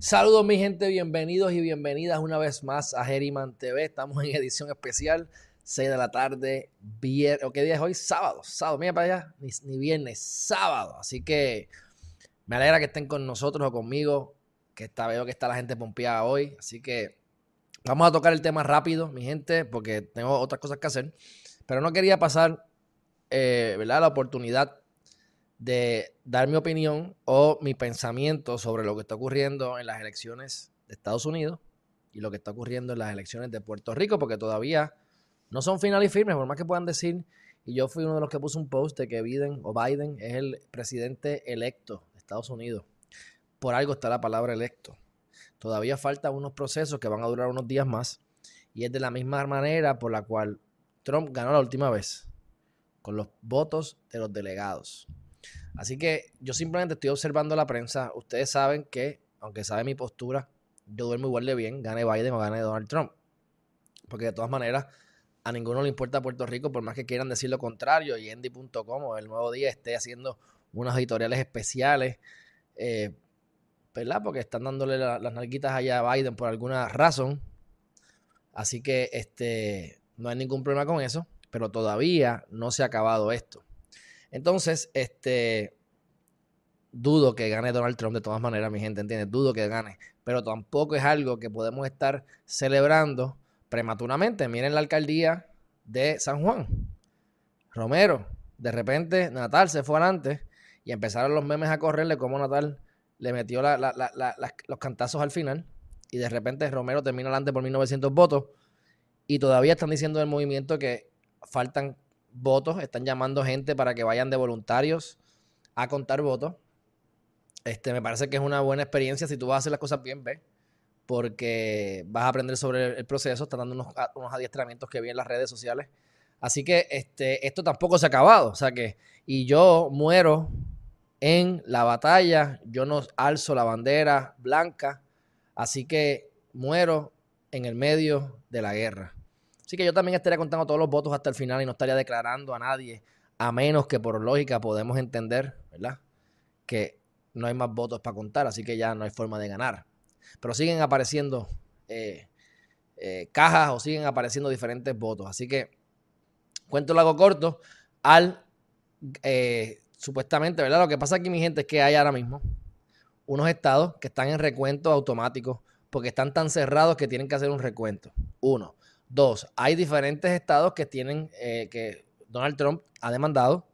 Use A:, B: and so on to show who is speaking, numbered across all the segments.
A: Saludos mi gente, bienvenidos y bienvenidas una vez más a Herriman TV. Estamos en edición especial, 6 de la tarde, viernes, ¿qué día es hoy? Sábado, sábado, mira para allá, ni, ni viernes, sábado. Así que me alegra que estén con nosotros o conmigo, que está, veo que está la gente pompeada hoy. Así que vamos a tocar el tema rápido, mi gente, porque tengo otras cosas que hacer. Pero no quería pasar, eh, ¿verdad? La oportunidad de dar mi opinión o mi pensamiento sobre lo que está ocurriendo en las elecciones de Estados Unidos y lo que está ocurriendo en las elecciones de Puerto Rico, porque todavía no son finales y firmes, por más que puedan decir, y yo fui uno de los que puso un post de que Biden o Biden es el presidente electo de Estados Unidos. Por algo está la palabra electo. Todavía faltan unos procesos que van a durar unos días más, y es de la misma manera por la cual Trump ganó la última vez, con los votos de los delegados. Así que yo simplemente estoy observando la prensa. Ustedes saben que, aunque sabe mi postura, yo duermo igual de bien, gane Biden o gane Donald Trump. Porque de todas maneras, a ninguno le importa Puerto Rico, por más que quieran decir lo contrario. Y Endy.com o el nuevo día esté haciendo unas editoriales especiales, eh, ¿verdad? Porque están dándole las narguitas allá a Biden por alguna razón. Así que este, no hay ningún problema con eso, pero todavía no se ha acabado esto. Entonces, este, dudo que gane Donald Trump de todas maneras, mi gente, ¿entiende? Dudo que gane, pero tampoco es algo que podemos estar celebrando prematuramente. Miren la alcaldía de San Juan. Romero, de repente Natal se fue adelante y empezaron los memes a correrle como Natal le metió los cantazos al final y de repente Romero termina adelante por 1900 votos y todavía están diciendo del movimiento que faltan votos, están llamando gente para que vayan de voluntarios a contar votos. Este, me parece que es una buena experiencia si tú vas a hacer las cosas bien, ve, porque vas a aprender sobre el proceso, están dando unos, unos adiestramientos que vi en las redes sociales. Así que este, esto tampoco se ha acabado, o sea que, y yo muero en la batalla, yo no alzo la bandera blanca, así que muero en el medio de la guerra. Así que yo también estaría contando todos los votos hasta el final y no estaría declarando a nadie, a menos que por lógica podemos entender, ¿verdad? Que no hay más votos para contar, así que ya no hay forma de ganar. Pero siguen apareciendo eh, eh, cajas o siguen apareciendo diferentes votos. Así que, cuento largo corto, al eh, supuestamente, ¿verdad? Lo que pasa aquí, mi gente, es que hay ahora mismo unos estados que están en recuento automático porque están tan cerrados que tienen que hacer un recuento. Uno. Dos, hay diferentes estados que tienen, eh, que Donald Trump ha demandado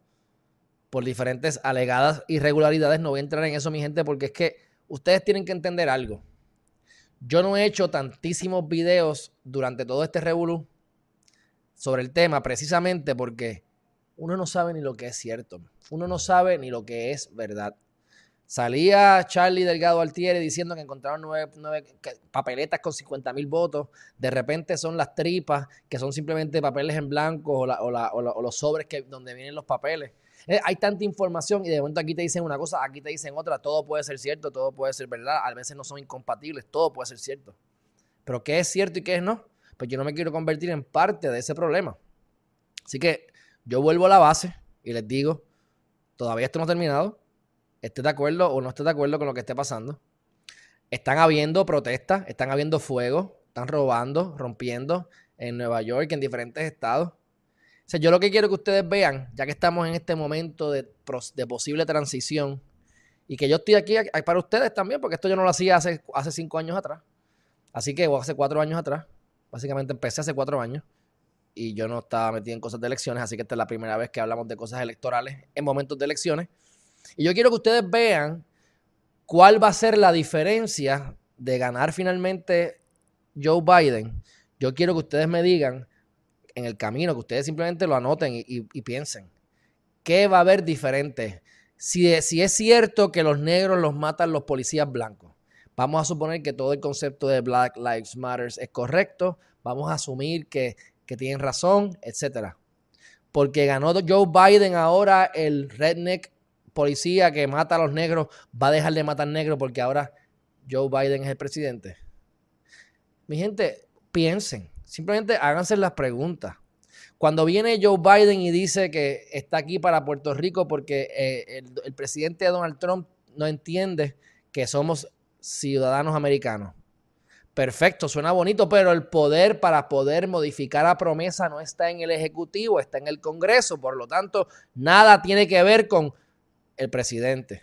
A: por diferentes alegadas irregularidades. No voy a entrar en eso, mi gente, porque es que ustedes tienen que entender algo. Yo no he hecho tantísimos videos durante todo este revolú sobre el tema, precisamente porque uno no sabe ni lo que es cierto. Uno no sabe ni lo que es verdad. Salía Charlie Delgado Altieri diciendo que encontraron nueve, papeletas con 50 mil votos. De repente son las tripas, que son simplemente papeles en blanco o, los sobres que, donde vienen los papeles. Eh, hay tanta información y de momento aquí te dicen una cosa, aquí te dicen otra. Todo puede ser cierto, todo puede ser verdad. A veces no son incompatibles, todo puede ser cierto. Pero ¿qué es cierto y qué es no? Pues yo no me quiero convertir en parte de ese problema. Así que yo vuelvo a la base y les digo, todavía esto no ha terminado esté de acuerdo o no esté de acuerdo con lo que esté pasando. Están habiendo protestas, están habiendo fuego, están robando, rompiendo en Nueva York, en diferentes estados. Yo lo que quiero que ustedes vean, ya que estamos en este momento de, posible transición, y que yo estoy aquí para ustedes también, porque esto yo no lo hacía hace, hace cinco años atrás. Así que, o hace cuatro años atrás. Básicamente empecé hace cuatro años y yo no estaba metido en cosas de elecciones, así que esta es la primera vez que hablamos de cosas electorales en momentos de elecciones. Y yo quiero que ustedes vean cuál va a ser la diferencia de ganar finalmente Joe Biden. Yo quiero que ustedes me digan en el camino, que ustedes simplemente lo anoten y, piensen. ¿Qué va a haber diferente? Si, si es cierto que los negros los matan los policías blancos, vamos a suponer que todo el concepto de Black Lives Matter es correcto, vamos a asumir que, que tienen razón, etcétera. Porque ganó Joe Biden ahora el redneck policía que mata a los negros va a dejar de matar negros porque ahora Joe Biden es el presidente. Mi gente, piensen, simplemente háganse las preguntas. Cuando viene Joe Biden y dice que está aquí para Puerto Rico porque eh, el, el presidente Donald Trump no entiende que somos ciudadanos americanos. Perfecto, suena bonito, pero el poder para poder modificar la promesa no está en el Ejecutivo, está en el Congreso. Por lo tanto, nada tiene que ver con el presidente.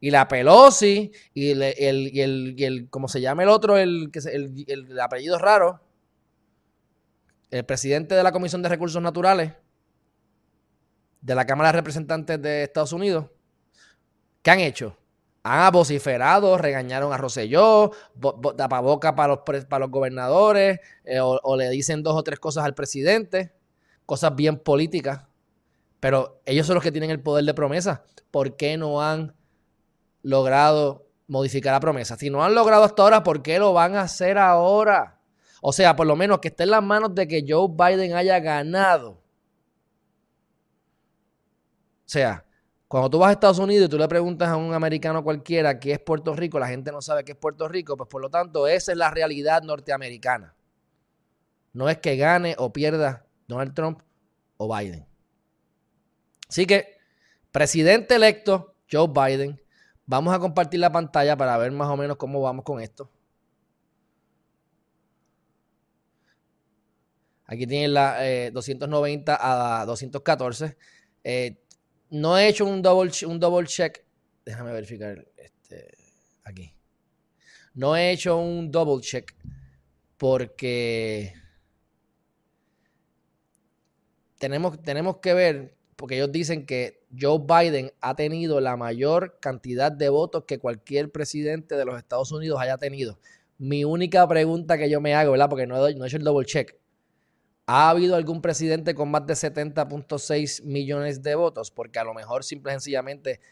A: Y la Pelosi y el, el, el, ¿cómo se llama el otro? El, el, el apellido raro. El presidente de la Comisión de Recursos Naturales de la Cámara de Representantes de Estados Unidos. ¿Qué han hecho? Han vociferado, regañaron a Rosselló, tapaboca para los, para los gobernadores, eh, o, o le dicen dos o tres cosas al presidente, cosas bien políticas. Pero ellos son los que tienen el poder de promesa. ¿Por qué no han logrado modificar la promesa? Si no han logrado hasta ahora, ¿por qué lo van a hacer ahora? O sea, por lo menos que esté en las manos de que Joe Biden haya ganado. O sea, cuando tú vas a Estados Unidos y tú le preguntas a un americano cualquiera qué es Puerto Rico, la gente no sabe qué es Puerto Rico, pues por lo tanto esa es la realidad norteamericana. No es que gane o pierda Donald Trump o Biden. Así que, presidente electo Joe Biden, vamos a compartir la pantalla para ver más o menos cómo vamos con esto. Aquí tienen la 290 eh, a 214. Eh, no he hecho un double, un double check. Déjame verificar este, aquí. No he hecho un double check porque tenemos, tenemos que ver porque ellos dicen que Joe Biden ha tenido la mayor cantidad de votos que cualquier presidente de los Estados Unidos haya tenido. Mi única pregunta que yo me hago, ¿verdad? Porque no he, hecho el double check. ¿Ha habido algún presidente con más de 70.6 millones de votos? Porque a lo mejor simple y sencillamente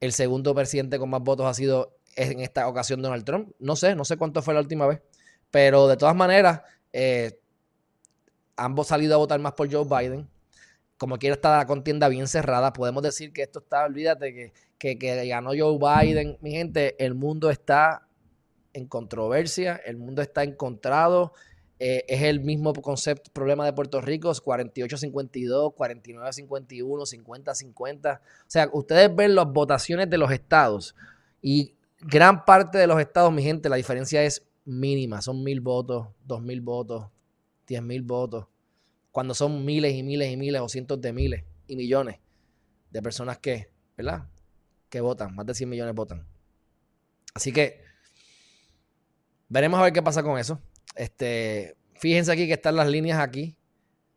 A: el segundo presidente con más votos ha sido en esta ocasión Donald Trump. No sé, no sé cuánto fue la última vez. Pero de todas maneras, eh, ambos salido a votar más por Joe Biden como quiera está la contienda bien cerrada. Podemos decir que esto está, olvídate que, que, ganó Joe Biden. Mi gente, el mundo está en controversia, el mundo está encontrado. Eh, es el mismo concepto, problema de Puerto Rico, 48-52, 49-51, 50-50. O sea, ustedes ven las votaciones de los estados y gran parte de los estados, mi gente, la diferencia es mínima. Son mil votos, dos mil votos, diez mil votos cuando son miles y miles y miles o cientos de miles y millones de personas que, ¿verdad? Que votan, más de 100 millones votan. Así que veremos a ver qué pasa con eso. Este, fíjense aquí que están las líneas aquí,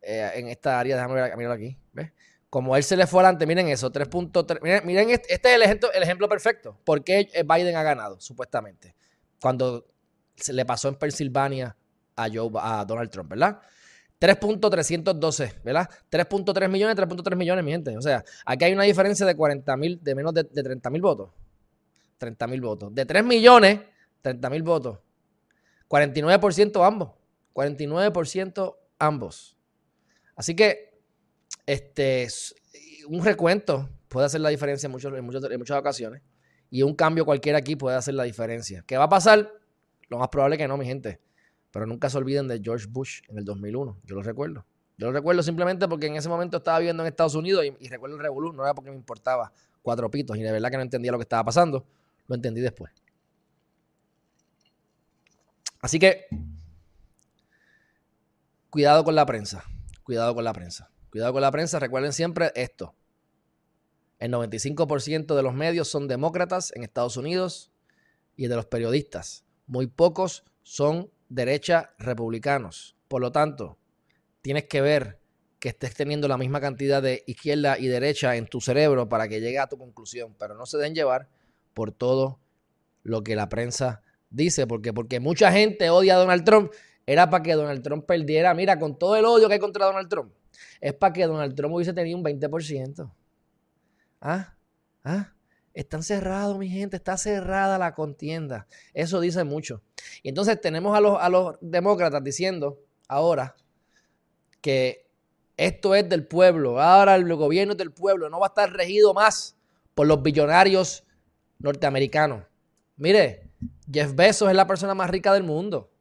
A: eh, en esta área, déjame ver, aquí, ¿ves? Como él se le fue adelante, miren eso, 3.3. Miren, miren este, este, es el ejemplo, el ejemplo perfecto. ¿Por qué Biden ha ganado, supuestamente? Cuando se le pasó en Pensilvania a, Joe, a Donald Trump, ¿verdad? 3.312, ¿verdad? 3.3 millones, 3.3 millones, mi gente. O sea, aquí hay una diferencia de 40 mil, de menos de, 30 mil votos. 30 mil votos. De 3 millones, 30 mil votos. 49% ambos. 49% ambos. Así que, este, un recuento puede hacer la diferencia en, en, en muchas ocasiones. Y un cambio cualquiera aquí puede hacer la diferencia. ¿Qué va a pasar? Lo más probable que no, mi gente. Pero nunca se olviden de George Bush en el 2001. Yo lo recuerdo. Yo lo recuerdo simplemente porque en ese momento estaba viviendo en Estados Unidos y, recuerdo el revolú. No era porque me importaba cuatro pitos y de verdad que no entendía lo que estaba pasando. Lo entendí después. Así que, cuidado con la prensa. Cuidado con la prensa. Cuidado con la prensa. Recuerden siempre esto. El 95% de los medios son demócratas en Estados Unidos y de los periodistas. Muy pocos son derecha republicanos. Por lo tanto, tienes que ver que estés teniendo la misma cantidad de izquierda y derecha en tu cerebro para que llegue a tu conclusión, pero no se den llevar por todo lo que la prensa dice, porque porque mucha gente odia a Donald Trump, era para que Donald Trump perdiera, mira, con todo el odio que hay contra Donald Trump, es para que Donald Trump hubiese tenido un 20%. ¿Ah? ¿Ah? Están cerrados, mi gente, está cerrada la contienda. Eso dice mucho. Y entonces tenemos a los, a los demócratas diciendo ahora que esto es del pueblo, ahora el gobierno es del pueblo, no va a estar regido más por los billonarios norteamericanos. Mire, Jeff Bezos es la persona más rica del mundo.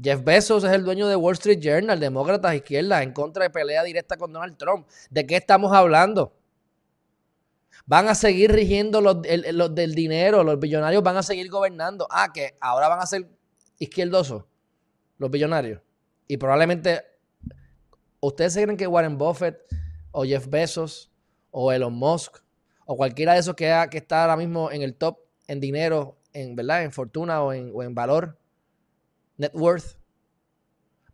A: Jeff Bezos es el dueño de Wall Street Journal, demócratas izquierdas, en contra de pelea directa con Donald Trump. ¿De qué estamos hablando? Van a seguir rigiendo los, del dinero, los billonarios van a seguir gobernando. Ah, que ahora van a ser izquierdosos, los billonarios. Y probablemente, ¿ustedes se creen que Warren Buffett o Jeff Bezos o Elon Musk o cualquiera de esos que, está ahora mismo en el top en dinero, en verdad, en fortuna o en, o en valor, net worth,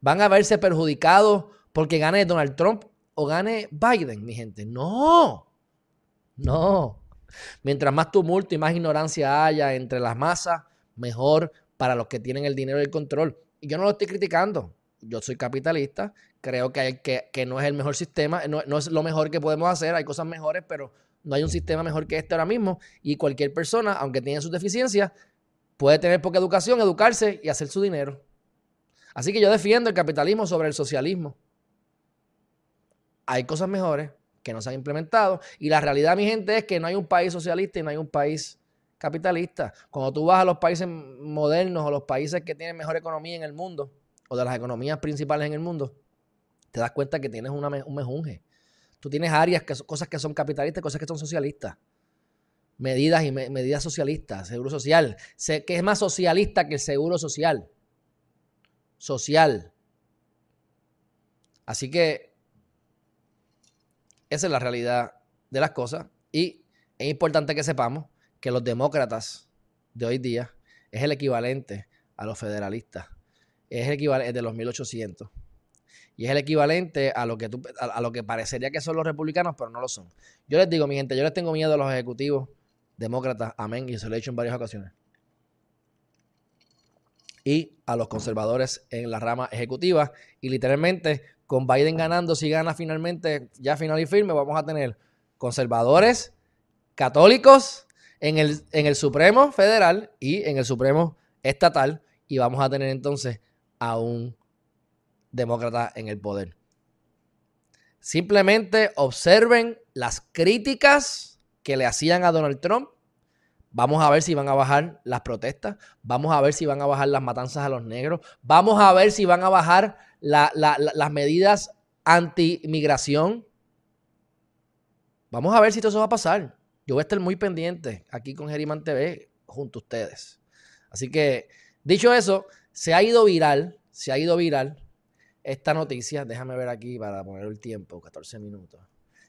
A: van a verse perjudicados porque gane Donald Trump o gane Biden, mi gente. No, no. Mientras más tumulto y más ignorancia haya entre las masas, mejor para los que tienen el dinero y el control. Y yo no lo estoy criticando. Yo soy capitalista. Creo que, no es el mejor sistema. No, no, es lo mejor que podemos hacer. Hay cosas mejores, pero no hay un sistema mejor que este ahora mismo. Y cualquier persona, aunque tenga sus deficiencias, puede tener poca educación, educarse y hacer su dinero. Así que yo defiendo el capitalismo sobre el socialismo. Hay cosas mejores que no se han implementado. Y la realidad, mi gente, es que no hay un país socialista y no hay un país capitalista. Cuando tú vas a los países modernos o los países que tienen mejor economía en el mundo, o de las economías principales en el mundo, te das cuenta que tienes una, un mejunje. Tú tienes áreas, que, cosas que son capitalistas, cosas que son socialistas. Medidas y medidas socialistas, seguro social. Sé que es más socialista que el seguro social. Social. Así que esa es la realidad de las cosas. Y es importante que sepamos que los demócratas de hoy día es el equivalente a los federalistas. Es el equivalente de los 1800. Y es el equivalente a lo, que a, lo que parecería que son los republicanos, pero no lo son. Yo les digo, mi gente, yo les tengo miedo a los ejecutivos demócratas, amén, y se lo he dicho en varias ocasiones. Y a los conservadores en la rama ejecutiva. Y literalmente, con Biden ganando, si gana finalmente, ya final y firme, vamos a tener conservadores, católicos en el, en el Supremo Federal y en el Supremo Estatal. Y vamos a tener entonces a un demócrata en el poder. Simplemente observen las críticas que le hacían a Donald Trump. Vamos a ver si van a bajar las protestas. Vamos a ver si van a bajar las matanzas a los negros. Vamos a ver si van a bajar las medidas anti-inmigración. Vamos a ver si todo eso va a pasar. Yo voy a estar muy pendiente aquí con Geriman TV junto a ustedes. Así que, dicho eso, se ha ido viral, se ha ido viral esta noticia, déjame ver aquí para poner el tiempo, 14 minutos.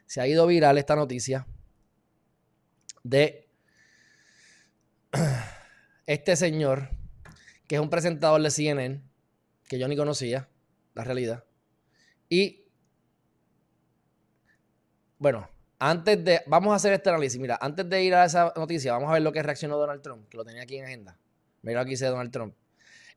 A: Se ha ido viral esta noticia de este señor, que es un presentador de CNN, que yo ni conocía, la realidad. Y, bueno, antes de, vamos a hacer este análisis, mira, antes de ir a esa noticia, vamos a ver lo que reaccionó Donald Trump, que lo tenía aquí en agenda. Mira aquí dice Donald Trump.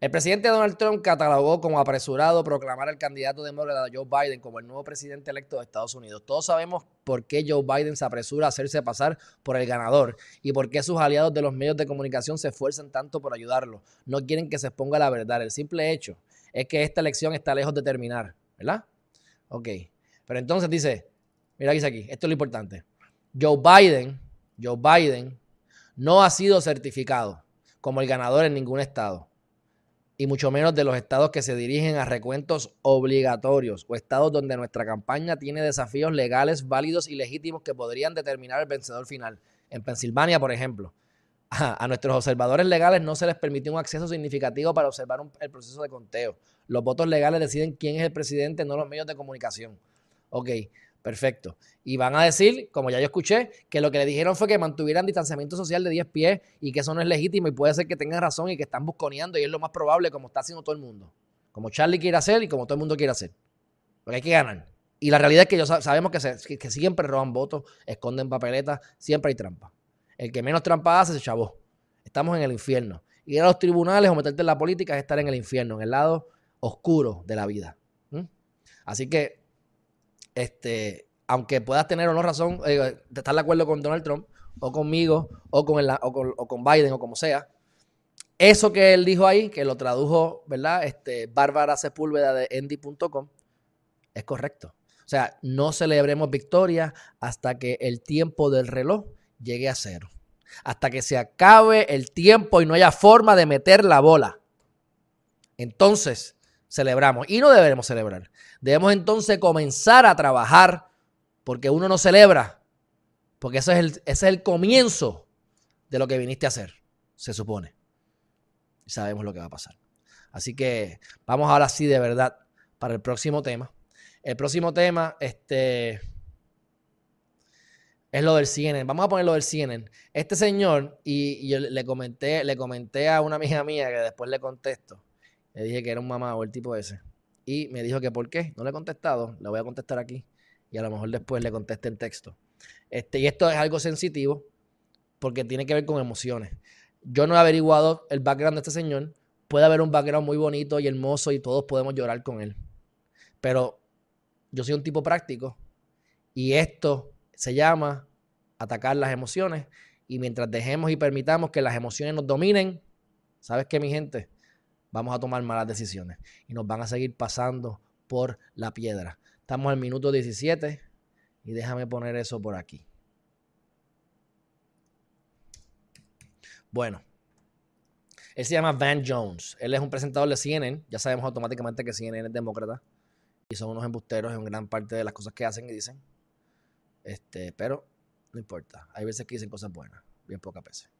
A: El presidente Donald Trump catalogó como apresurado proclamar al candidato demócrata Joe Biden como el nuevo presidente electo de Estados Unidos. Todos sabemos por qué Joe Biden se apresura a hacerse pasar por el ganador y por qué sus aliados de los medios de comunicación se esfuerzan tanto por ayudarlo. No quieren que se exponga la verdad. El simple hecho es que esta elección está lejos de terminar, ¿verdad? Ok. Pero entonces dice, mira dice aquí, esto es lo importante. Joe Biden, Joe Biden no ha sido certificado como el ganador en ningún estado y mucho menos de los estados que se dirigen a recuentos obligatorios o estados donde nuestra campaña tiene desafíos legales válidos y legítimos que podrían determinar el vencedor final. En Pensilvania, por ejemplo, a, nuestros observadores legales no se les permitió un acceso significativo para observar el proceso de conteo. Los votos legales deciden quién es el presidente, no los medios de comunicación. Ok, Perfecto. Y van a decir, como ya yo escuché, que lo que le dijeron fue que mantuvieran distanciamiento social de 10 pies y que eso no es legítimo y puede ser que tengan razón y que están busconeando y es lo más probable como está haciendo todo el mundo. Como Charlie quiere hacer y como todo el mundo quiere hacer. Porque hay que ganar. Y la realidad es que yo sabemos que, que siempre roban votos, esconden papeletas, siempre hay trampa. El que menos trampa hace se chavó. Estamos en el infierno. Ir a los tribunales o meterte en la política es estar en el infierno, en el lado oscuro de la vida. Así que este, aunque puedas tener o no razón, eh, estar de acuerdo con Donald Trump, o conmigo, o con, el, o con, Biden, o como sea, eso que él dijo ahí, que lo tradujo, ¿verdad? Este, Bárbara Sepúlveda de Endy.com, es correcto. O sea, no celebremos victoria hasta que el tiempo del reloj llegue a cero. Hasta que se acabe el tiempo y no haya forma de meter la bola. Entonces, celebramos. Y no debemos celebrar. Debemos entonces comenzar a trabajar porque uno no celebra. Porque ese es el, es el comienzo de lo que viniste a hacer, se supone sabemos lo que va a pasar. Así que vamos ahora sí de verdad para el próximo tema. El próximo tema, este, es lo del CNN. Vamos a poner lo del CNN. Este señor, y, yo le comenté, le comenté a una amiga mía que después le contesto. Le dije que era un mamá o el tipo ese. Y me dijo que por qué. No le he contestado. Le voy a contestar aquí. Y a lo mejor después le conteste en texto. Este, y esto es algo sensitivo porque tiene que ver con emociones. Yo no he averiguado el background de este señor. Puede haber un background muy bonito y hermoso y todos podemos llorar con él. Pero yo soy un tipo práctico y esto se llama atacar las emociones. Y mientras dejemos y permitamos que las emociones nos dominen, ¿sabes qué, mi gente? Vamos a tomar malas decisiones y nos van a seguir pasando por la piedra. Estamos en minuto 17 y déjame poner eso por aquí. Bueno, él se llama Van Jones. Él es un presentador de CNN. Ya sabemos automáticamente que CNN es demócrata. Y son unos embusteros en gran parte de las cosas que hacen y dicen. Este, pero no importa. Hay veces que dicen cosas buenas. Bien pocas veces.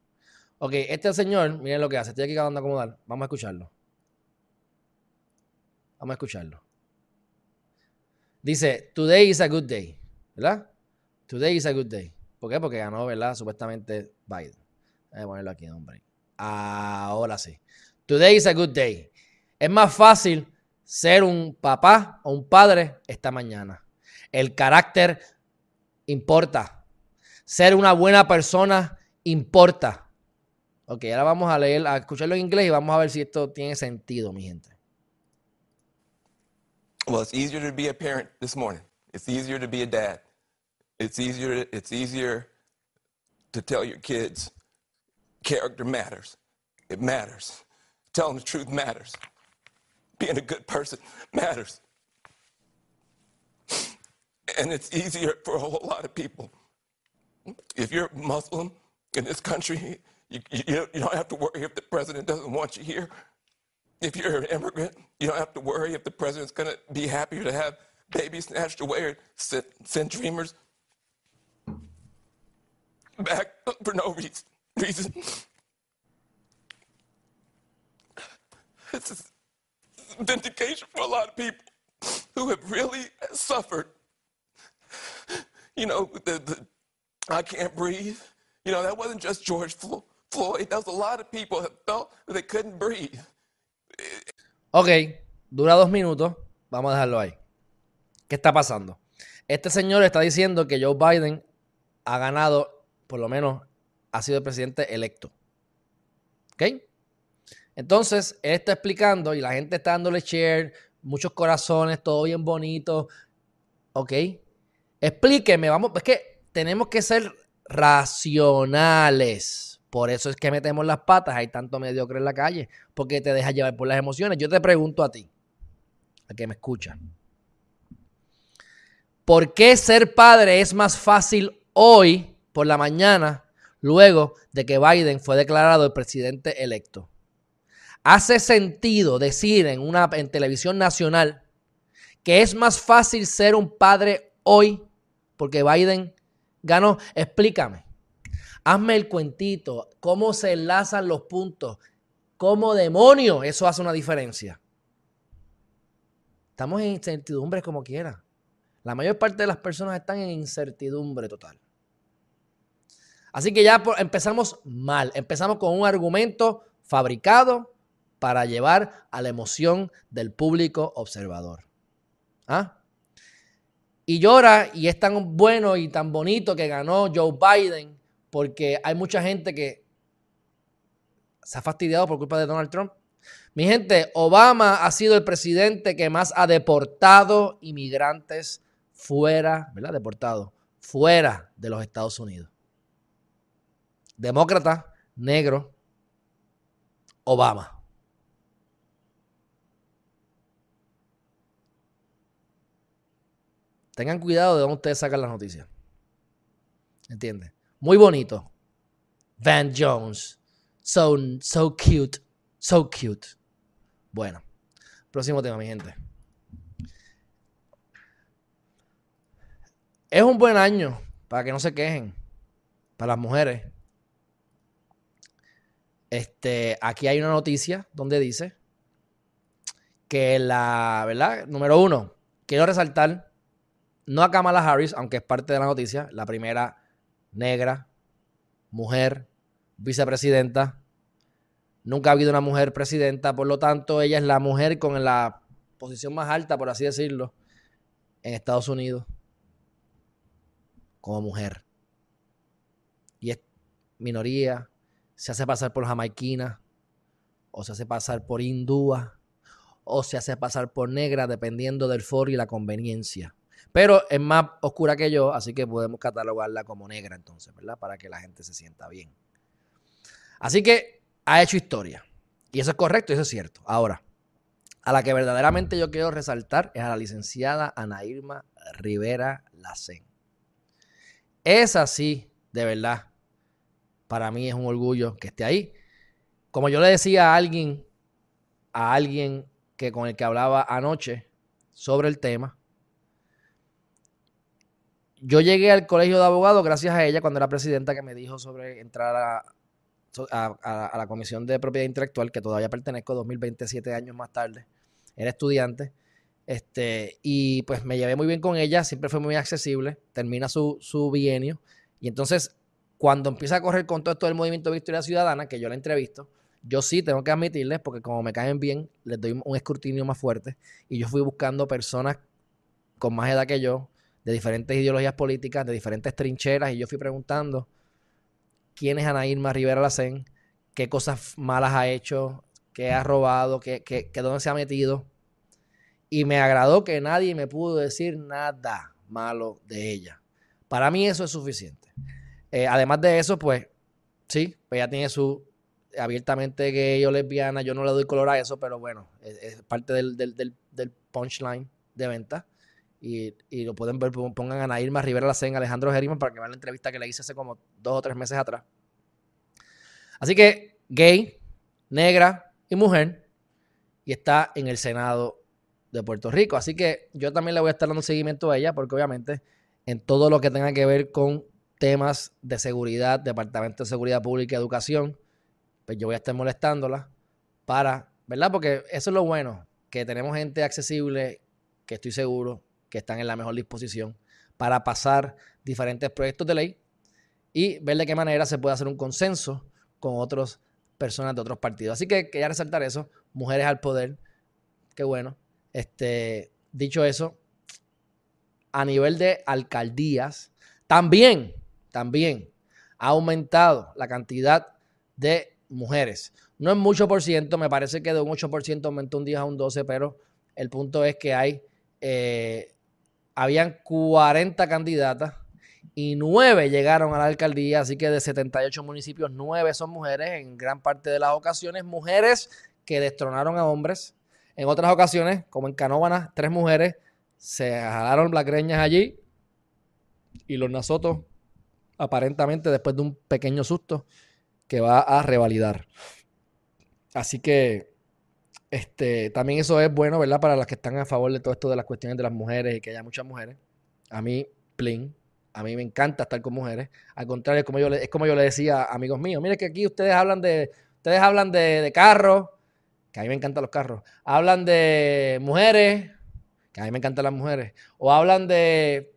A: Ok, este señor, miren lo que hace. Estoy aquí acabando de acomodar. Vamos a escucharlo. Vamos a escucharlo. Dice, today is a good day. ¿Verdad? Today is a good day. ¿Por qué? Porque ganó, ¿verdad? Supuestamente Biden. Voy a ponerlo aquí, hombre. Ahora sí. Today is a good day. Es más fácil ser un papá o un padre esta mañana. El carácter importa. Ser una buena persona importa. Ok, ahora vamos a leer, a escucharlo en inglés y vamos a ver si esto tiene sentido, mi gente.
B: Well, it's easier to be a parent this morning. It's easier to be a dad. It's easier, it's easier to tell your kids Character matters. It matters. Telling the truth matters. Being a good person matters. And it's easier for a whole lot of people. If you're Muslim in this country, you, you, you don't have to worry if the president doesn't want you here. If you're an immigrant, you don't have to worry if the president's going to be happier to have babies snatched away or send, send dreamers back for no reason reason. This is vindication for a lot of people who have really suffered. You know, the, the I can't breathe. You know, that wasn't just George Floyd. That was a lot of people that felt that they couldn't breathe.
A: Ok, dura dos minutos. Vamos a dejarlo ahí. ¿Qué está pasando? Este señor está diciendo que Joe Biden ha ganado, por lo menos ha sido el presidente electo. ¿Ok? Entonces, él está explicando y la gente está dándole share, muchos corazones, todo bien bonito. ¿Ok? Explíqueme, vamos, es que tenemos que ser racionales. Por eso es que metemos las patas, hay tanto mediocre en la calle, porque te deja llevar por las emociones. Yo te pregunto a ti, a que me escucha. ¿Por qué ser padre es más fácil hoy por la mañana luego de que Biden fue declarado el presidente electo. Hace sentido decir en una en televisión nacional que es más fácil ser un padre hoy porque Biden ganó. Explícame. Hazme el cuentito, cómo se enlazan los puntos, cómo demonio eso hace una diferencia. Estamos en incertidumbre como quiera. La mayor parte de las personas están en incertidumbre total. Así que ya empezamos mal. Empezamos con un argumento fabricado para llevar a la emoción del público observador. ¿Ah? Y llora y es tan bueno y tan bonito que ganó Joe Biden porque hay mucha gente que se ha fastidiado por culpa de Donald Trump. Mi gente, Obama ha sido el presidente que más ha deportado inmigrantes fuera, ¿verdad? Deportado, fuera de los Estados Unidos demócrata, negro, Obama. Tengan cuidado de dónde ustedes sacan las noticias. ¿Entiendes? Muy bonito. Van Jones. So, so cute. So cute. Bueno. Próximo tema, mi gente. Es un buen año para que no se quejen. Para las mujeres. Este, aquí hay una noticia donde dice que la, ¿verdad? Número uno, quiero resaltar, no a Kamala Harris, aunque es parte de la noticia, la primera negra, mujer, vicepresidenta. Nunca ha habido una mujer presidenta, por lo tanto, ella es la mujer con la posición más alta, por así decirlo, en Estados Unidos, como mujer. Y es minoría, se hace pasar por jamaiquina, o se hace pasar por hindúa, o se hace pasar por negra, dependiendo del foro y la conveniencia. Pero es más oscura que yo, así que podemos catalogarla como negra entonces, ¿verdad? Para que la gente se sienta bien. Así que ha hecho historia. Y eso es correcto, eso es cierto. Ahora, a la que verdaderamente yo quiero resaltar es a la licenciada Ana Irma Rivera Lacén. Es así, de verdad, para mí es un orgullo que esté ahí. Como yo le decía a alguien, a alguien que con el que hablaba anoche sobre el tema, yo llegué al colegio de abogados gracias a ella cuando era presidenta que me dijo sobre entrar a, la Comisión de Propiedad Intelectual, que todavía pertenezco 2027 años más tarde. Era estudiante. Este, y pues me llevé muy bien con ella, siempre fue muy accesible. Termina su, su bienio. Y entonces cuando empieza a correr con todo esto del movimiento Victoria Ciudadana, que yo la entrevisto, yo sí tengo que admitirles, porque como me caen bien, les doy un escrutinio más fuerte. Y yo fui buscando personas con más edad que yo, de diferentes ideologías políticas, de diferentes trincheras, y yo fui preguntando quién es Ana Irma Rivera Lacén, qué cosas malas ha hecho, qué ha robado, qué, qué, qué dónde se ha metido. Y me agradó que nadie me pudo decir nada malo de ella. Para mí eso es suficiente. Eh, además de eso, pues, sí, pues ella tiene su abiertamente gay o lesbiana. Yo no le doy color a eso, pero bueno, es, parte del, punchline de venta. Y, lo pueden ver, pongan a Ana Irma Rivera Lacen, Alejandro Geriman para que vean la entrevista que le hice hace como dos o tres meses atrás. Así que gay, negra y mujer, y está en el Senado de Puerto Rico. Así que yo también le voy a estar dando seguimiento a ella, porque obviamente en todo lo que tenga que ver con temas de seguridad, Departamento de Seguridad Pública y Educación, pues yo voy a estar molestándola para, ¿verdad? Porque eso es lo bueno, que tenemos gente accesible, que estoy seguro que están en la mejor disposición para pasar diferentes proyectos de ley y ver de qué manera se puede hacer un consenso con otras personas de otros partidos. Así que quería resaltar eso, mujeres al poder, qué bueno. Este, dicho eso, a nivel de alcaldías, también también ha aumentado la cantidad de mujeres. No es mucho por ciento, me parece que de un 8% aumentó un día a un 12%, pero el punto es que hay, eh, habían 40 candidatas y 9 llegaron a la alcaldía, así que de 78 municipios, 9 son mujeres, en gran parte de las ocasiones, mujeres que destronaron a hombres. En otras ocasiones, como en Canóvanas, tres mujeres se jalaron las greñas allí y los nasotos aparentemente después de un pequeño susto que va a revalidar. Así que este, también eso es bueno, ¿verdad? Para las que están a favor de todo esto de las cuestiones de las mujeres y que haya muchas mujeres. A mí, plin, a mí me encanta estar con mujeres. Al contrario, es como yo le, es como yo le decía a amigos míos, mire que aquí ustedes hablan de, ustedes hablan de, de carros, que a mí me encantan los carros. Hablan de mujeres, que a mí me encantan las mujeres. O hablan de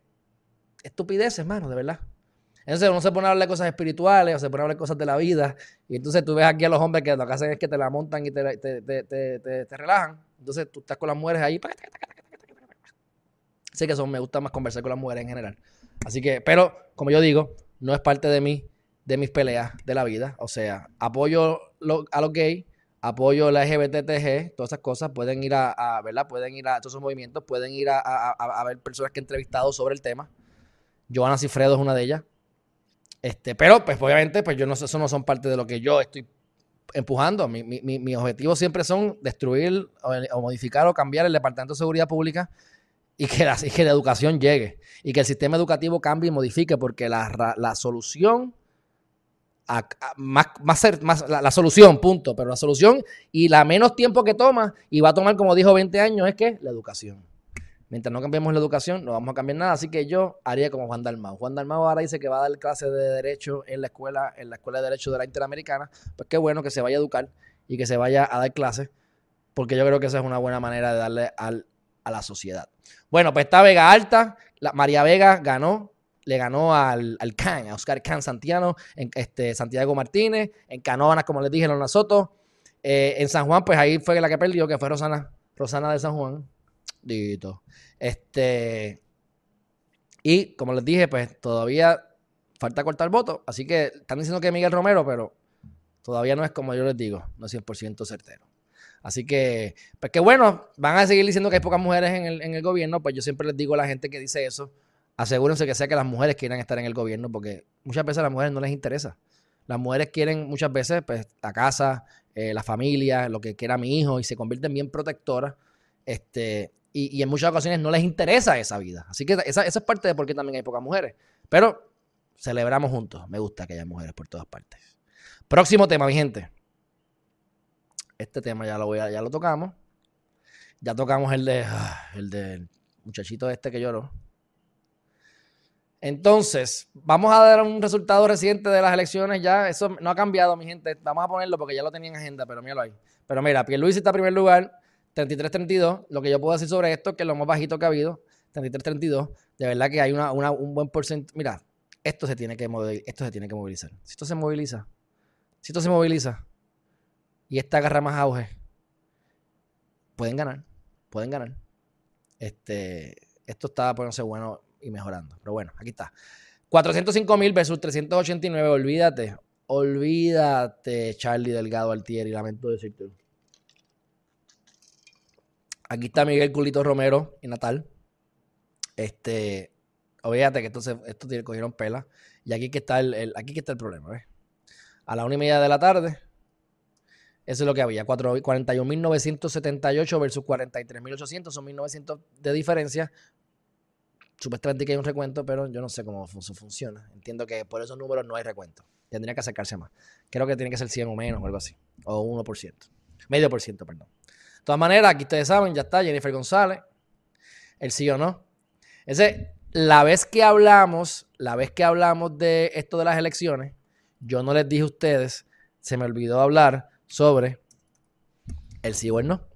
A: estupideces, hermano, de verdad. Entonces uno se pone a hablar de cosas espirituales o se pone a hablar de cosas de la vida. Y entonces tú ves aquí a los hombres que lo que hacen es que te la montan y te, te, relajan. Entonces tú estás con las mujeres ahí. Así que me gusta más conversar con las mujeres en general. Así que, pero como yo digo, no es parte de mí, de mis peleas de la vida. O sea, apoyo a los gays, apoyo la LGBTG, todas esas cosas. Pueden ir a, ¿verdad? Pueden ir a todos esos movimientos, pueden ir a, a ver personas que he entrevistado sobre el tema. Joana Cifredo es una de ellas. Este, pero, pues, obviamente, pues yo no eso no son parte de lo que yo estoy empujando. Mi, mi, mi objetivo siempre son destruir o, modificar o cambiar el Departamento de Seguridad Pública y que, la, que la educación llegue y que el sistema educativo cambie y modifique, porque la, la solución, más, más, más la, la, solución, punto, pero la solución y la menos tiempo que toma, y va a tomar, como dijo, 20 años, es que la educación. Mientras no cambiemos la educación, no vamos a cambiar nada. Así que yo haría como Juan Dalmau. Juan Dalmau ahora dice que va a dar clases de Derecho en la escuela, en la Escuela de Derecho de la Interamericana. Pues qué bueno que se vaya a educar y que se vaya a dar clases, porque yo creo que esa es una buena manera de darle al, a la sociedad. Bueno, pues está Vega Alta. María Vega ganó, le ganó al, al Can, a Oscar Can Santiano, en este, Santiago Martínez, en Canóvanas, como les dije, en Soto. Eh, en San Juan, pues ahí fue la que perdió, que fue Rosana, Rosana de San Juan. Dito. Este. Y como les dije, pues todavía falta cortar voto. Así que están diciendo que Miguel Romero, pero todavía no es como yo les digo, no es 100% certero. Así que, pues que bueno, van a seguir diciendo que hay pocas mujeres en el, en el, gobierno, pues yo siempre les digo a la gente que dice eso, asegúrense que sea que las mujeres quieran estar en el gobierno, porque muchas veces a las mujeres no les interesa. Las mujeres quieren muchas veces pues, la casa, eh, la familia, lo que quiera mi hijo, y se convierten bien protectoras. Este, y, en muchas ocasiones no les interesa esa vida. Así que esa, esa es parte de por qué también hay pocas mujeres. Pero celebramos juntos. Me gusta que haya mujeres por todas partes. Próximo tema, mi gente. Este tema ya lo voy a, ya lo tocamos. Ya tocamos el de ah, el del muchachito este que lloró. Entonces, vamos a dar un resultado reciente de las elecciones ya. Eso no ha cambiado, mi gente. Vamos a ponerlo porque ya lo tenía en agenda, pero míralo ahí. Pero mira, Pierluisi está en primer lugar, 33-32. Lo que yo puedo decir sobre esto es que es lo más bajito que ha habido, 33-32. De verdad que hay un buen porcentaje. Mira, esto se, tiene que esto se tiene que movilizar. Si esto se moviliza, si esto se moviliza, y esta agarra más auge, pueden ganar, pueden ganar. Este, esto está poniéndose bueno y mejorando. Pero bueno, aquí está. 405 mil versus 389, olvídate, olvídate, Charlie Delgado Altieri, lamento decirte. Aquí está Miguel Culito Romero y Natal. Este, olvídate que esto, esto cogieron pela. Y aquí que está el, aquí que está el problema, ¿ves? A la una y media de la tarde, eso es lo que había. 41.978 versus 43.800. Son 1.900 de diferencia. Supuestamente que hay un recuento, pero yo no sé cómo funciona. Entiendo que por esos números no hay recuento. Tendría que acercarse más. Creo que tiene que ser 100 o menos o algo así. O 1%. Medio por ciento, perdón. Todas maneras, aquí ustedes saben, ya está Jennifer González. El sí o no. Ese, la vez que hablamos, la vez que hablamos de esto de las elecciones, yo no les dije a ustedes, se me olvidó hablar sobre el sí o el no.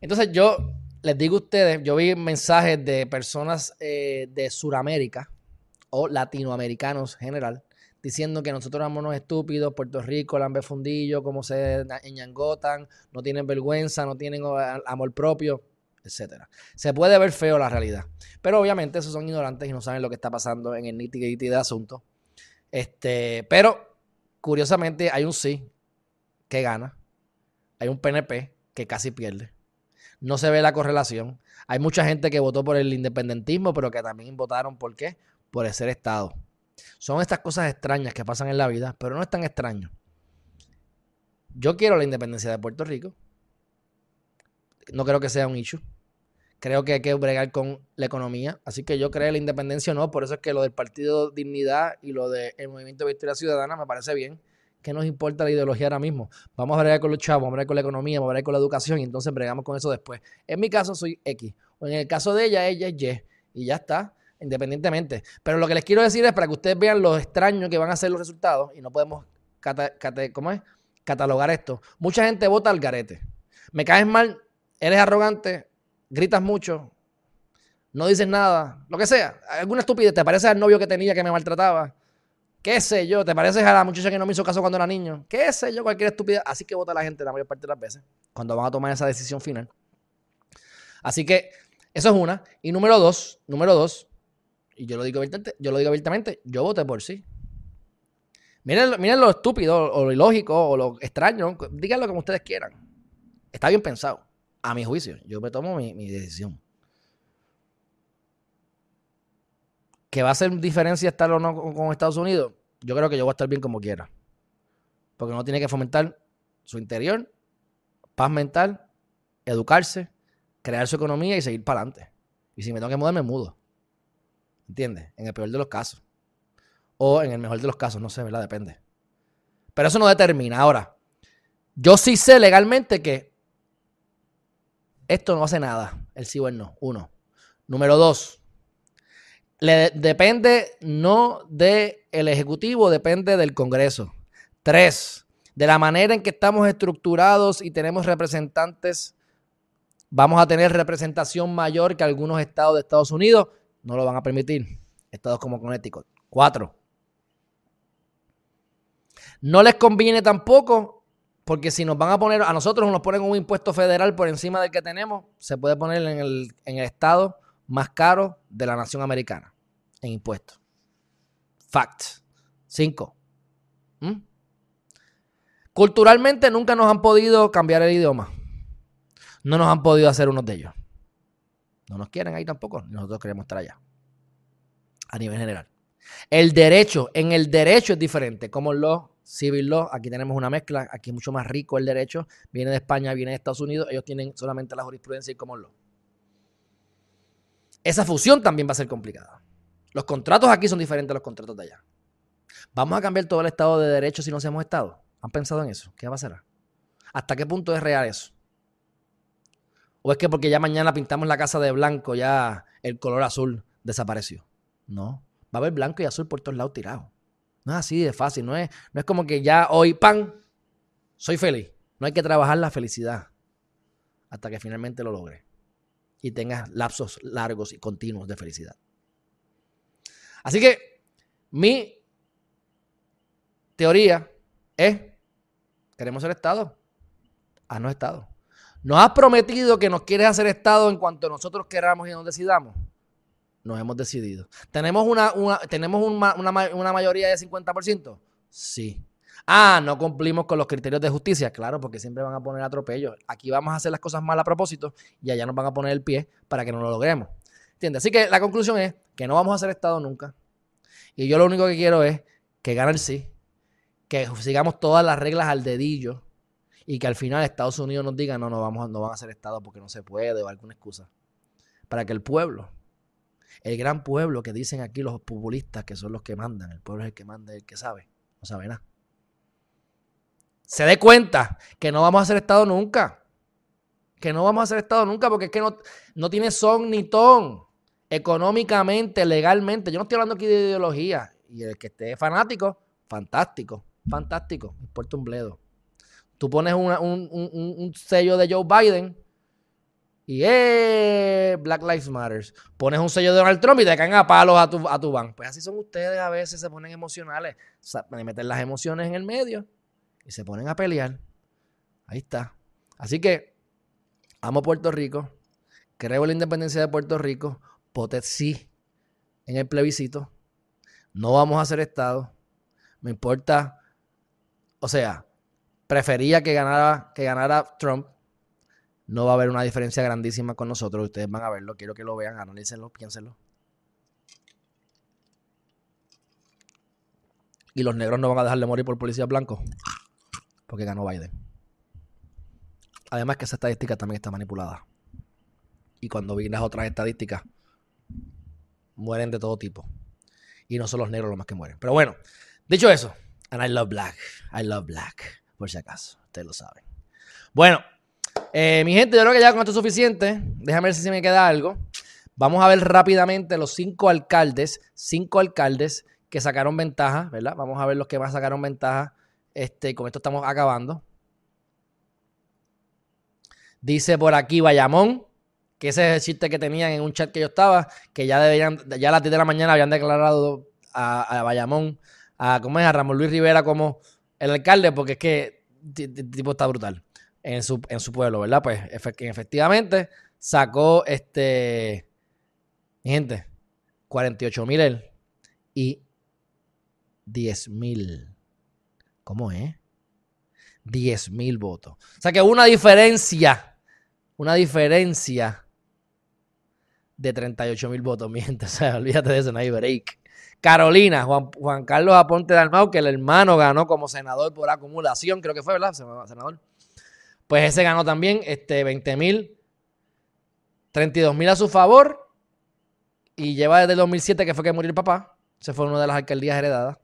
A: Entonces yo les digo a ustedes, yo vi mensajes de personas eh, de Sudamérica o latinoamericanos en general diciendo que nosotros somos unos estúpidos, Puerto Rico, Lambe Fundillo, cómo se enyangotan, no tienen vergüenza, no tienen amor propio, etc. Se puede ver feo la realidad. Pero obviamente esos son ignorantes y no saben lo que está pasando en el nitty de asunto. Este, pero curiosamente hay un sí que gana. Hay un PNP que casi pierde. No se ve la correlación. Hay mucha gente que votó por el independentismo, pero que también votaron por qué? Por el ser Estado. Son estas cosas extrañas que pasan en la vida, pero no es tan extraño. Yo quiero la independencia de Puerto Rico. No creo que sea un issue. Creo que hay que bregar con la economía. Así que yo creo la independencia no. Por eso es que lo del Partido Dignidad y lo del Movimiento de Victoria Ciudadana me parece bien. ¿Qué nos importa la ideología ahora mismo? Vamos a bregar con los chavos, vamos a bregar con la economía, vamos a bregar con la educación y entonces bregamos con eso después. En mi caso soy X. O en el caso de ella, ella es Y. Y ya está, independientemente. Pero lo que les quiero decir es para que ustedes vean lo extraño que van a ser los resultados y no podemos ¿cómo es? catalogar esto. Mucha gente vota al garete. Me caes mal, eres arrogante, gritas mucho, no dices nada, lo que sea. Alguna estupidez, te parece al novio que tenía que me maltrataba qué sé yo, te pareces a la muchacha que no me hizo caso cuando era niño, qué sé yo, cualquier estupidez. Así que vota la gente la mayor parte de las veces cuando van a tomar esa decisión final. Así que eso es una. Y número dos, número dos, y yo lo digo abiertamente, yo lo digo abiertamente, yo voté por sí. Miren, miren lo estúpido o lo ilógico o lo extraño, díganlo como ustedes quieran. Está bien pensado, a mi juicio. Yo me tomo mi, decisión. que va a hacer diferencia estar o no con Estados Unidos, yo creo que yo voy a estar bien como quiera. Porque uno tiene que fomentar su interior, paz mental, educarse, crear su economía y seguir para adelante. Y si me tengo que mudar, me mudo. ¿Entiendes? En el peor de los casos. O en el mejor de los casos, no sé, ¿verdad? Depende. Pero eso no determina. Ahora, yo sí sé legalmente que esto no hace nada. El sí o el no. Uno. Número dos. Le depende no del Ejecutivo, depende del Congreso. Tres. De la manera en que estamos estructurados y tenemos representantes, vamos a tener representación mayor que algunos estados de Estados Unidos. No lo van a permitir. Estados como Connecticut. Cuatro. No les conviene tampoco, porque si nos van a poner, a nosotros nos ponen un impuesto federal por encima del que tenemos, se puede poner en el, estado más caro de la nación americana en impuestos. Fact. Cinco. ¿Mm? Culturalmente nunca nos han podido cambiar el idioma. No nos han podido hacer unos de ellos. No nos quieren ahí tampoco. Nosotros queremos estar allá. A nivel general. El derecho, en el derecho es diferente. Como los civil law, aquí tenemos una mezcla, aquí es mucho más rico el derecho, viene de España, viene de Estados Unidos, ellos tienen solamente la jurisprudencia y common law. Esa fusión también va a ser complicada. Los contratos aquí son diferentes a los contratos de allá. ¿Vamos a cambiar todo el Estado de Derecho si no hacemos Estado? ¿Han pensado en eso? ¿Qué va a pasar? ¿Hasta qué punto es real eso? ¿O es que porque ya mañana pintamos la casa de blanco, ya el color azul desapareció? No, va a haber blanco y azul por todos lados tirados. No es así de fácil, no es, no es como que ya hoy, pan, soy feliz. No hay que trabajar la felicidad hasta que finalmente lo logre y tengas lapsos largos y continuos de felicidad. Así que mi teoría es, queremos ser Estado. Ah, no Estado. Nos has prometido que nos quieres hacer Estado en cuanto nosotros queramos y nos decidamos nos hemos decidido. ¿Tenemos una, ¿tenemos una, mayoría de 50%? Sí. Ah, no cumplimos con los criterios de justicia. Claro, porque siempre van a poner atropello. Aquí vamos a hacer las cosas mal a propósito y allá nos van a poner el pie para que no lo logremos. ¿Entiendes? Así que la conclusión es que no vamos a ser Estado nunca. Y yo lo único que quiero es que gane el sí, que sigamos todas las reglas al dedillo y que al final Estados Unidos nos diga no, no, vamos, no van a ser Estado porque no se puede o alguna excusa. Para que el pueblo el gran pueblo que dicen aquí los populistas que son los que mandan. El pueblo es el que manda, el que sabe. No sabe nada. Se dé cuenta que no vamos a ser Estado nunca. Que no vamos a ser Estado nunca porque es que no, no tiene son ni ton. Económicamente, legalmente. Yo no estoy hablando aquí de ideología. Y el que esté fanático, fantástico. Fantástico. Me importa un bledo. Tú pones un, sello de Joe Biden y ¡eh! Black Lives Matter. Pones un sello de Donald Trump y te caen a palos a tu, a tu. Pues así son ustedes a veces, se ponen emocionales. O meten las emociones en el medio y se ponen a pelear. Ahí está. Así que amo Puerto Rico. Creo la independencia de Puerto Rico. Potet sí en el plebiscito. No vamos a hacer Estado. Me importa. O sea, prefería que ganara, que ganara Trump no va a haber una diferencia grandísima con nosotros. Ustedes van a verlo. Quiero que lo vean, analícenlo, piénsenlo. Y los negros no van a dejar de morir por policías blancos. Porque ganó Biden. Además que esa estadística también está manipulada. Y cuando vi las otras estadísticas, mueren de todo tipo. Y no son los negros los más que mueren. Pero bueno, dicho eso, and I love black. I love black. Por si acaso, ustedes lo saben. Bueno, eh, mi gente, yo creo que ya con esto es suficiente. Déjame ver si se me queda algo. Vamos a ver rápidamente los cinco alcaldes, cinco alcaldes que sacaron ventaja, ¿verdad? Vamos a ver los que más sacaron ventaja. Este, con esto estamos acabando. Dice por aquí Bayamón, que ese es el chiste que tenían en un chat que yo estaba, que ya deberían, ya a las 10 de la mañana habían declarado a, Bayamón, a, ¿cómo es? A Ramón Luis Rivera como el alcalde, porque es que el tipo está brutal en su, pueblo, ¿verdad? Pues efectivamente sacó este, mi gente, 48 mil él y 10 mil. ¿Cómo es? 10 mil votos. O sea que una diferencia, una diferencia de 38 mil votos, mi gente. O sea, olvídate de eso, no hay break. Carolina, Juan, Juan Carlos Aponte Dalmau, que el hermano ganó como senador por acumulación, creo que fue, ¿verdad? Senador. Pues ese ganó también este, 20 mil, 32 mil a su favor y lleva desde el 2007 que fue que murió el papá. Se fue una de las alcaldías heredadas.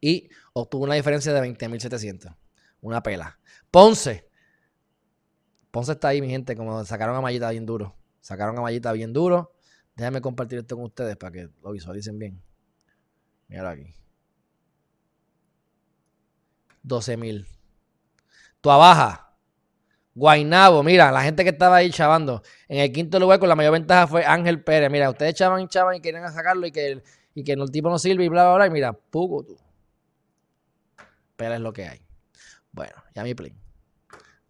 A: Y obtuvo una diferencia de 20.700. Una pela. Ponce. Ponce está ahí, mi gente, como sacaron a Mallita bien duro. Sacaron a Mallita bien duro. Déjame compartir esto con ustedes para que lo visualicen bien. Míralo aquí. 12.000. Tua Baja. Guainabo, mira, la gente que estaba ahí chavando. En el quinto lugar con la mayor ventaja fue Ángel Pérez. Mira, ustedes chavan y chavan y querían sacarlo y que el, y que el tipo no sirve y bla, bla, bla. Y mira, poco tú. Pérez es lo que hay. Bueno, y a mi plin.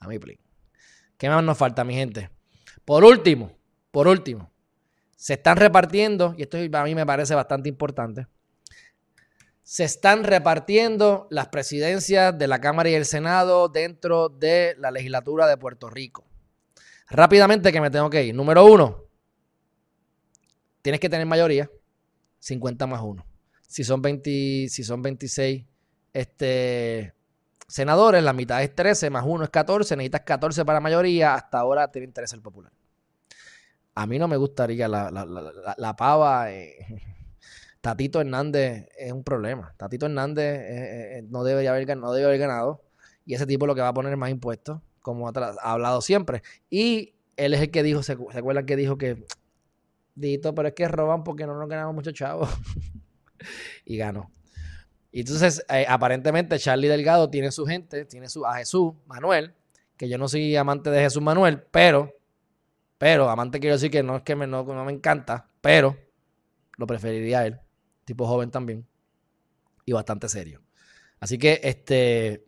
A: A mi plin. ¿Qué más nos falta, mi gente? Por último, por último, se están repartiendo, y esto a mí me parece bastante importante, se están repartiendo las presidencias de la Cámara y el Senado dentro de la legislatura de Puerto Rico. Rápidamente que me tengo que ir. Número uno, tienes que tener mayoría, 50 más uno. Si son, 20, si son 26 este, senadores, la mitad es 13, más uno es 14, necesitas 14 para mayoría, hasta ahora tiene interés el popular. A mí no me gustaría la, la, pava. Eh, Tatito Hernández es un problema. Tatito Hernández eh, eh, no, debería haber, no debe haber ganado. Y ese tipo lo que va a poner más impuestos, como ha, hablado siempre. Y él es el que dijo, ¿se, acuerdan que dijo que, Dito, pero es que roban porque no nos ganamos mucho chavos? y ganó. Y entonces, aparentemente, Charlie Delgado tiene su gente, tiene su, a Jesús Manuel, que yo no soy amante de Jesús Manuel, pero, pero, amante quiero decir que no es que no me encanta, pero lo preferiría a él tipo joven también, y bastante serio. Así que este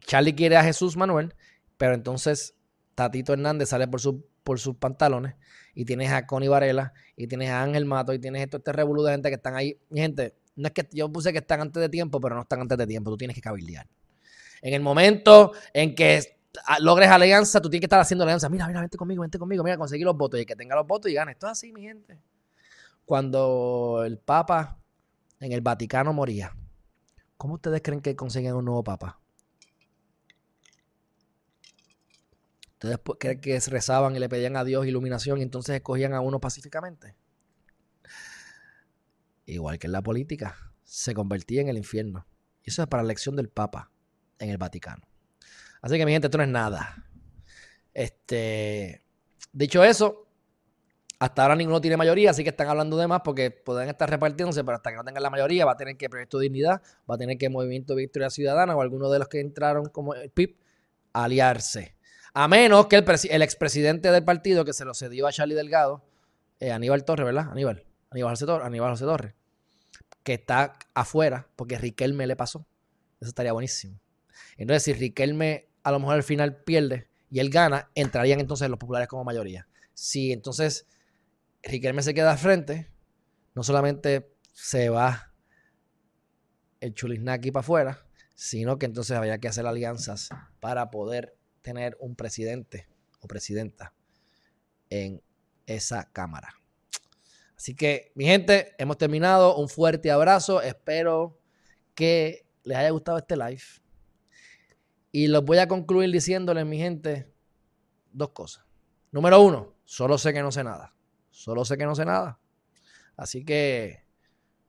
A: Charlie quiere a Jesús Manuel, pero entonces Tatito Hernández sale por, su, por sus pantalones y tienes a Connie Varela y tienes a Ángel Mato y tienes esto, este revolú de gente que están ahí. Mi gente, no es que yo puse que están antes de tiempo, pero no están antes de tiempo. Tú tienes que cabildear. En el momento en que logres alianza, tú tienes que estar haciendo alianza. Mira, mira, vente conmigo, vente conmigo, mira, conseguir los votos y que tenga los votos y gane. Esto es así, mi gente cuando el Papa en el Vaticano moría, ¿cómo ustedes creen que consiguen un nuevo Papa? ¿Ustedes creen que rezaban y le pedían a Dios iluminación y entonces escogían a uno pacíficamente? Igual que en la política, se convertía en el infierno. Y eso es para la elección del Papa en el Vaticano. Así que mi gente, esto no es nada. Este, dicho eso, hasta ahora ninguno tiene mayoría, así que están hablando de más porque pueden estar repartiéndose, pero hasta que no tengan la mayoría va a tener que Proyecto Dignidad, va a tener que Movimiento Victoria Ciudadana o alguno de los que entraron como el PIB aliarse. A menos que el, expresidente del partido que se lo cedió a Charlie Delgado, eh, Aníbal Torres, ¿verdad? Aníbal. Aníbal José Torres, Aníbal José Torres, que está afuera porque Riquelme le pasó. Eso estaría buenísimo. Entonces, si Riquelme a lo mejor al final pierde y él gana, entrarían entonces los populares como mayoría. Si entonces Riquelme se queda frente, no solamente se va el chulisnaki para afuera, sino que entonces había que hacer alianzas para poder tener un presidente o presidenta en esa cámara. Así que, mi gente, hemos terminado. Un fuerte abrazo. Espero que les haya gustado este live. Y los voy a concluir diciéndoles, mi gente, dos cosas. Número uno, solo sé que no sé nada. Solo sé que no sé nada. Así que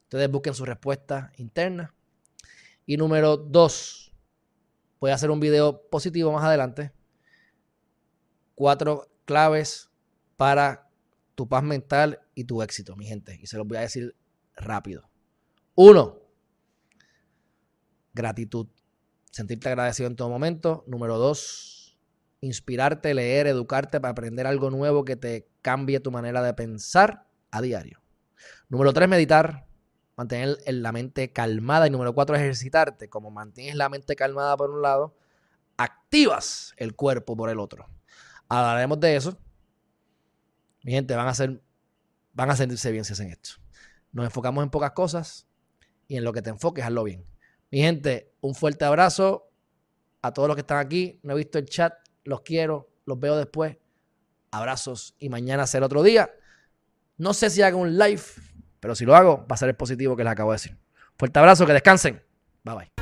A: ustedes busquen su respuesta interna. Y número dos, voy a hacer un video positivo más adelante. Cuatro claves para tu paz mental y tu éxito, mi gente. Y se los voy a decir rápido. Uno, gratitud. Sentirte agradecido en todo momento. Número dos, inspirarte, leer, educarte para aprender algo nuevo que te cambie tu manera de pensar a diario. Número tres, meditar, mantener la mente calmada. Y número cuatro, ejercitarte. Como mantienes la mente calmada por un lado, activas el cuerpo por el otro. Hablaremos de eso. Mi gente, van a, ser, van a sentirse bien si hacen esto. Nos enfocamos en pocas cosas y en lo que te enfoques, hazlo bien. Mi gente, un fuerte abrazo a todos los que están aquí. No he visto el chat. Los quiero, los veo después. Abrazos y mañana será otro día. No sé si haga un live Pero si lo hago, va a ser el positivo que les acabo de decir. Fuerte abrazo, que descansen. Bye bye.